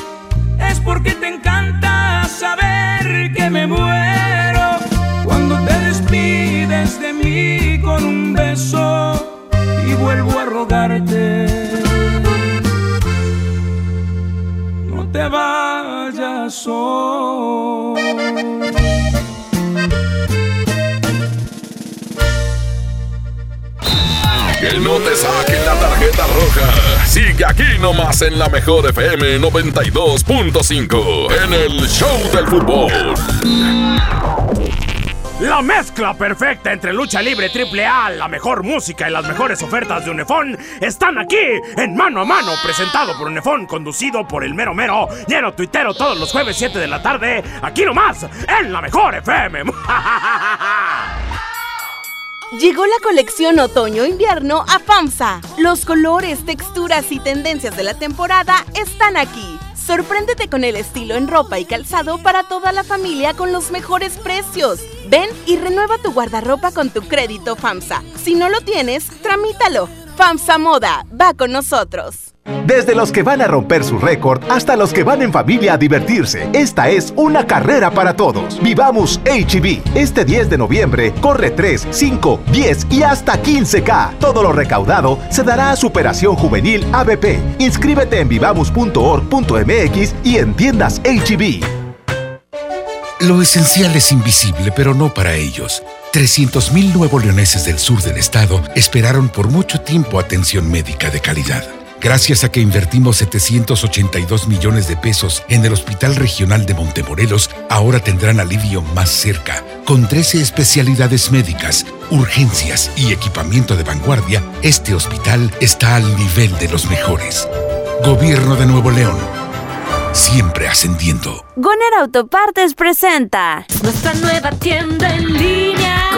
porque te encanta saber que me muero cuando te despides de mí con un beso y vuelvo a rogarte. No te vayas hoy. Sigue aquí nomás en la mejor FM 92.5 en el Show del Fútbol. La mezcla perfecta entre lucha libre triple A, la mejor música y las mejores ofertas de Unefón están aquí en Mano a Mano, presentado por Unefón, conducido por el mero mero, lleno tuitero todos los jueves 7 de la tarde, aquí nomás, en la mejor FM. Llegó la colección otoño-invierno a FAMSA. Los colores, texturas y tendencias de la temporada están aquí. Sorpréndete con el estilo en ropa y calzado para toda la familia con los mejores precios. Ven y renueva tu guardarropa con tu crédito FAMSA. Si no lo tienes, tramítalo. FAMSA Moda va con nosotros. Desde los que van a romper su récord hasta los que van en familia a divertirse, esta es una carrera para todos. Vivamos HB. Este 10 de noviembre corre 3, 5, 10 y hasta 15K. Todo lo recaudado se dará a Superación Juvenil ABP. Inscríbete en vivamos.org.mx y en tiendas HB. Lo esencial es invisible, pero no para ellos. 300.000 nuevo leoneses del sur del estado esperaron por mucho tiempo atención médica de calidad. Gracias a que invertimos 782 millones de pesos en el Hospital Regional de Montemorelos, ahora tendrán alivio más cerca. Con 13 especialidades médicas, urgencias y equipamiento de vanguardia, este hospital está al nivel de los mejores. Gobierno de Nuevo León. Siempre ascendiendo. Goner Autopartes presenta Nuestra nueva tienda en línea.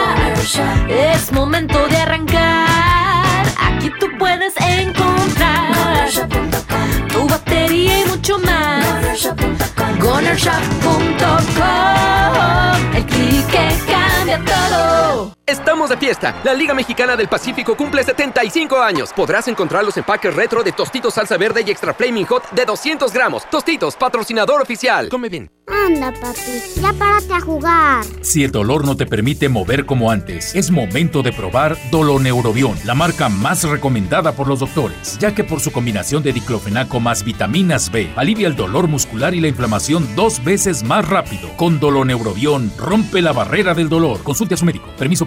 Es momento de arrancar. Aquí tú puedes encontrar mucho más. Gonershop.com. El clic que cambia todo. Estamos de fiesta. La Liga Mexicana del Pacífico cumple 75 años. Podrás encontrar los empaques retro de Tostitos Salsa Verde y Extra Flaming Hot de 200 gramos. Tostitos, patrocinador oficial. Come bien. Anda, papi, ya párate a jugar. Si el dolor no te permite mover como antes, es momento de probar Doloneurobion, la marca más recomendada por los doctores, ya que por su combinación de diclofenaco más vitaminas B, alivia el dolor muscular y la inflamación dos veces más rápido. Con Doloneurobion, rompe la barrera del dolor. Consulte a su médico. Permiso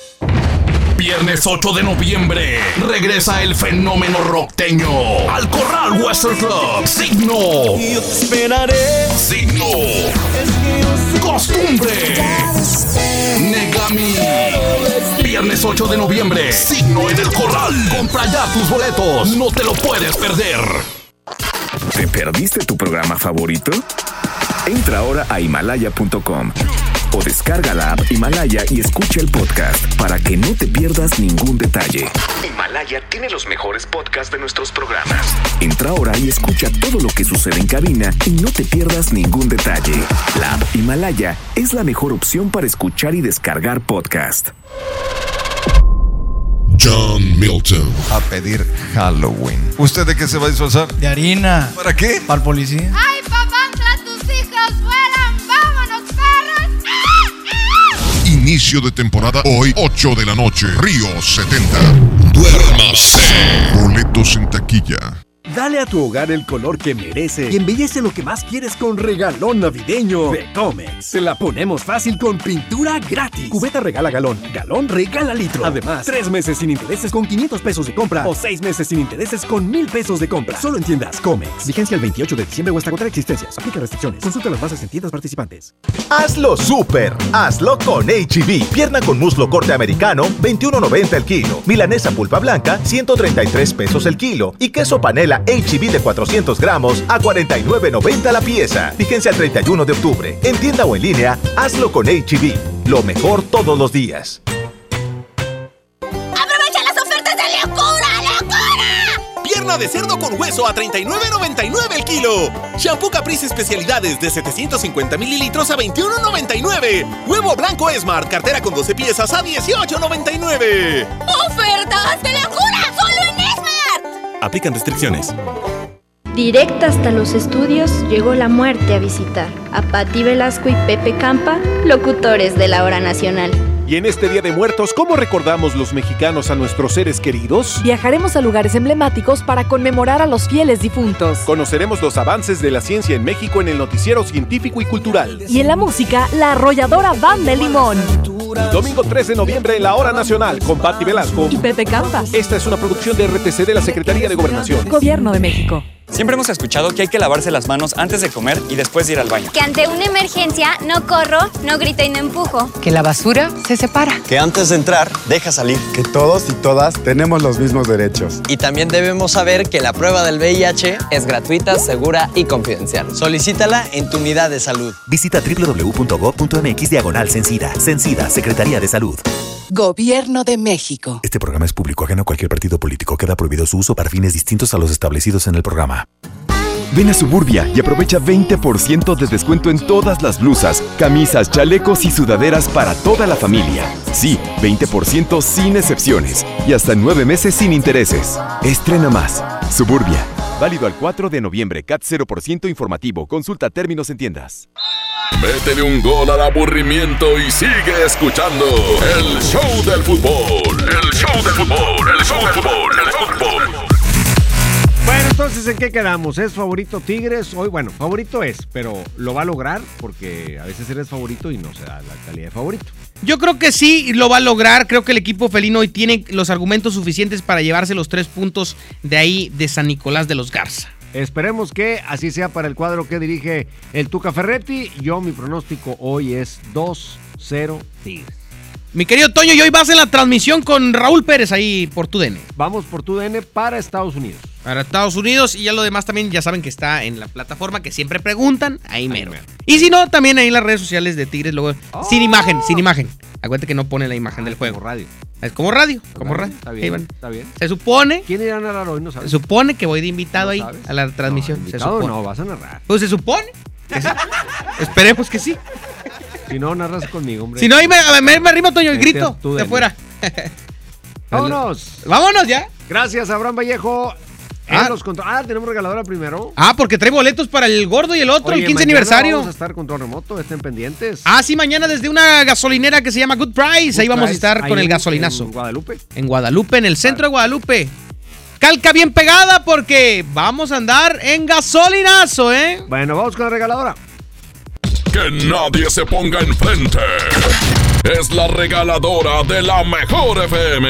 Viernes 8 de noviembre regresa el fenómeno rockteño al Corral Western Club. Signo. Yo te esperaré. Signo. Costumbre. Negami. Viernes 8 de noviembre. Signo en el Corral. Compra ya tus boletos. No te lo puedes perder. ¿Te perdiste tu programa favorito? Entra ahora a himalaya.com o descarga la app Himalaya y escucha el podcast para que no te pierdas ningún detalle. Himalaya tiene los mejores podcasts de nuestros programas. Entra ahora y escucha todo lo que sucede en cabina y no te pierdas ningún detalle. La app Himalaya es la mejor opción para escuchar y descargar podcast. John Milton. A pedir Halloween. ¿Usted de qué se va a disfrazar? De harina. ¿Para qué? Para el policía. ¡Ay, papantla, tus hijos Inicio de temporada hoy, 8 de la noche. Río 70. Duérmase. Boletos en taquilla. Dale a tu hogar el color que merece y embellece lo que más quieres con regalón navideño de Comex. Se la ponemos fácil con pintura gratis. Cubeta regala galón, galón regala litro. Además, tres meses sin intereses con 500 pesos de compra o seis meses sin intereses con mil pesos de compra. Solo en tiendas Comex. Vigencia el 28 de diciembre o hasta agotar existencias. Aplica restricciones. Consulta las bases en tiendas participantes. Hazlo super, hazlo con HB. Pierna con muslo corte americano, 21.90 el kilo. Milanesa pulpa blanca, 133 pesos el kilo. Y queso panela HB de 400 gramos a 49.90 la pieza. Vigencia el 31 de octubre. En tienda o en línea, hazlo con HB. Lo mejor todos los días. ¡Aprovecha las ofertas de locura, locura! Pierna de cerdo con hueso a 39.99 el kilo. Shampoo Caprice especialidades de 750 mililitros a 21.99. Huevo blanco Smart, cartera con 12 piezas a 18.99. ¡Ofertas de locura! Aplican restricciones. Directa hasta los estudios llegó la muerte a visitar a Patti Velasco y Pepe Campa, locutores de la hora nacional. Y en este Día de Muertos, ¿cómo recordamos los mexicanos a nuestros seres queridos? Viajaremos a lugares emblemáticos para conmemorar a los fieles difuntos. Conoceremos los avances de la ciencia en México en el noticiero científico y cultural. Y en la música, la arrolladora Banda de Limón. Domingo 3 de noviembre en la Hora Nacional con Patti Velasco y Pepe Campas. Esta es una producción de RTC de la Secretaría de Gobernación. Gobierno de México. Siempre hemos escuchado que hay que lavarse las manos antes de comer y después de ir al baño. Que ante una emergencia no corro, no grito y no empujo. Que la basura se separa. Que antes de entrar, deja salir. Que todos y todas tenemos los mismos derechos. Y también debemos saber que la prueba del VIH es gratuita, segura y confidencial. Solicítala en tu unidad de salud. Visita www.gov.mx diagonal Sencida. Sencida, Secretaría de Salud. Gobierno de México. Este programa es público ajeno a cualquier partido político. Queda prohibido su uso para fines distintos a los establecidos en el programa. Ven a Suburbia y aprovecha 20% de descuento en todas las blusas, camisas, chalecos y sudaderas para toda la familia. Sí, 20% sin excepciones y hasta nueve meses sin intereses. Estrena más. Suburbia. Válido al 4 de noviembre. CAT 0% informativo. Consulta términos en tiendas. Métele un gol al aburrimiento y sigue escuchando el show del fútbol. El show del fútbol. El show del fútbol. El fútbol. Bueno, entonces, ¿en qué quedamos? ¿Es favorito Tigres? Hoy, bueno, favorito es, pero ¿lo va a lograr? Porque a veces eres favorito y no se da la calidad de favorito. Yo creo que sí lo va a lograr. Creo que el equipo felino hoy tiene los argumentos suficientes para llevarse los tres puntos de ahí de San Nicolás de los Garza. Esperemos que así sea para el cuadro que dirige el Tuca Ferretti. Yo, mi pronóstico hoy es 2-0 Tigres. Mi querido Toño, y hoy vas en la transmisión con Raúl Pérez ahí por tu DN. Vamos por tu DN para Estados Unidos. Para Estados Unidos y ya lo demás también ya saben que está en la plataforma que siempre preguntan, ahí mero. Y si no, también ahí en las redes sociales de Tigres, luego, sin imagen, sin imagen. Acuérdate que no pone la imagen del juego. Como radio. Es como radio, como radio. Está bien, van. está bien. Se supone, ¿Quién irá a narrar hoy? No se sabes. supone que voy de invitado ¿No ahí sabes? a la transmisión. se Invitado supone. no, vas a narrar. Pues se supone. que sí. Esperemos que sí. Si no, narras conmigo, hombre. Si no, ahí me, me, me arrimo, Toño, el grito de fuera. Vámonos. Vámonos ya. Gracias, Abraham Vallejo. En Ah. los ah, tenemos regaladora primero. Ah, porque trae boletos para el gordo y el otro, Oye, el 15 mañana aniversario. Vamos a estar control remoto, estén pendientes. Ah, sí, mañana desde una gasolinera que se llama Good Price. ahí vamos a estar con el gasolinazo. En Guadalupe. En Guadalupe, en el centro de Guadalupe. Calca bien pegada porque vamos a andar en gasolinazo, ¿eh? Bueno, vamos con la regaladora. Que nadie se ponga enfrente. Es la regaladora de la mejor FM.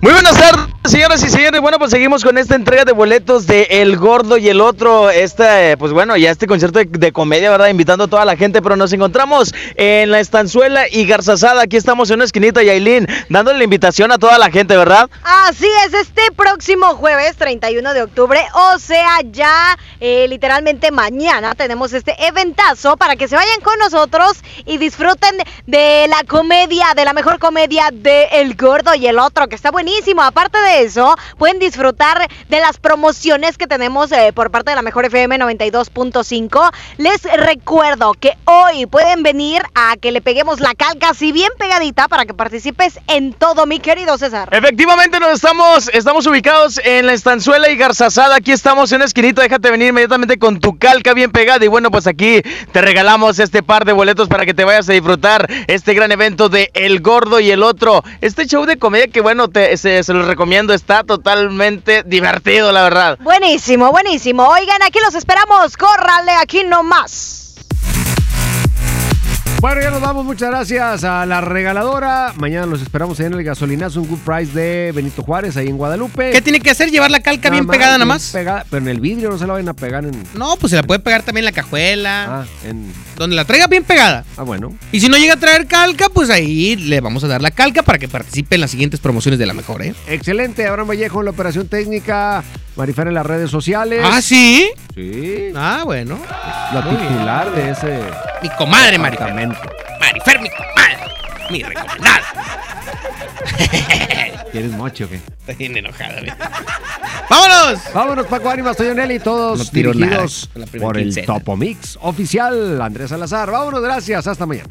Muy buenas tardes, señoras y señores. Bueno, pues seguimos con esta entrega de boletos de El Gordo y el Otro. Este, pues bueno, ya este concierto de, comedia, ¿verdad? Invitando a toda la gente, pero nos encontramos en la Estanzuela y Garzazada. Aquí estamos en una esquinita, Yailin, dándole la invitación a toda la gente, ¿verdad? Así es, este próximo jueves 31 de octubre, o sea, ya eh, literalmente mañana tenemos este eventazo para que se vayan con nosotros y disfruten de la comedia, de la mejor comedia de El Gordo y el Otro, que está buenísimo. Aparte de eso, pueden disfrutar de las promociones que tenemos eh, por parte de la mejor FM 92.5. Les recuerdo que hoy pueden venir a que le peguemos la calca así bien pegadita para que participes en todo, mi querido César. Efectivamente, nos estamos, estamos ubicados en la Estanzuela y Garzazada. Aquí estamos en una esquinita. Déjate venir inmediatamente con tu calca bien pegada. Y bueno, pues aquí te regalamos este par de boletos para que te vayas a disfrutar este gran evento de El Gordo y el Otro. Este show de comedia que, bueno, te- se, se los recomiendo. Está totalmente divertido, la verdad. Buenísimo, buenísimo. Oigan, aquí los esperamos. Córrale, aquí nomás. Bueno, ya nos vamos. Muchas gracias a la regaladora. Mañana los esperamos ahí en el gasolinazo, un good price de Benito Juárez, ahí en Guadalupe. ¿Qué tiene que hacer? ¿Llevar la calca bien pegada nada más? Pegada, pero en el vidrio no se la vayan a pegar en. No, pues se la puede pegar también en la cajuela. Ah, en. Donde la traiga bien pegada. Ah, bueno. Y si no llega a traer calca, pues ahí le vamos a dar la calca para que participe en las siguientes promociones de la mejor, ¿eh? Excelente. Abraham Vallejo en la operación técnica. Marifer en las redes sociales. ¿Ah, sí? Sí. Ah, bueno. La titular de ese. Mi comadre, Marifer. Marifer, mi comadre. Mi recomendada. ¿Quieres mocho o qué? Está bien enojada. ¡Vámonos! Vámonos, Paco Ánimas, soy Onel y todos No dirigidos nada por el quincena. Topomix oficial Andrés Salazar. Vámonos, gracias. Hasta mañana.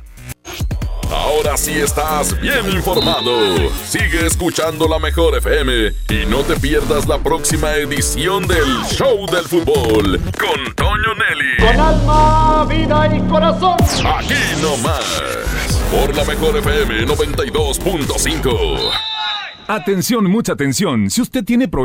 Ahora sí estás bien informado. Sigue escuchando la mejor FM y no te pierdas la próxima edición del Show del Fútbol con Toño Nelly. Con alma, vida y corazón. Aquí nomás. Por la mejor FM 92.5. Atención, mucha atención. Si usted tiene problemas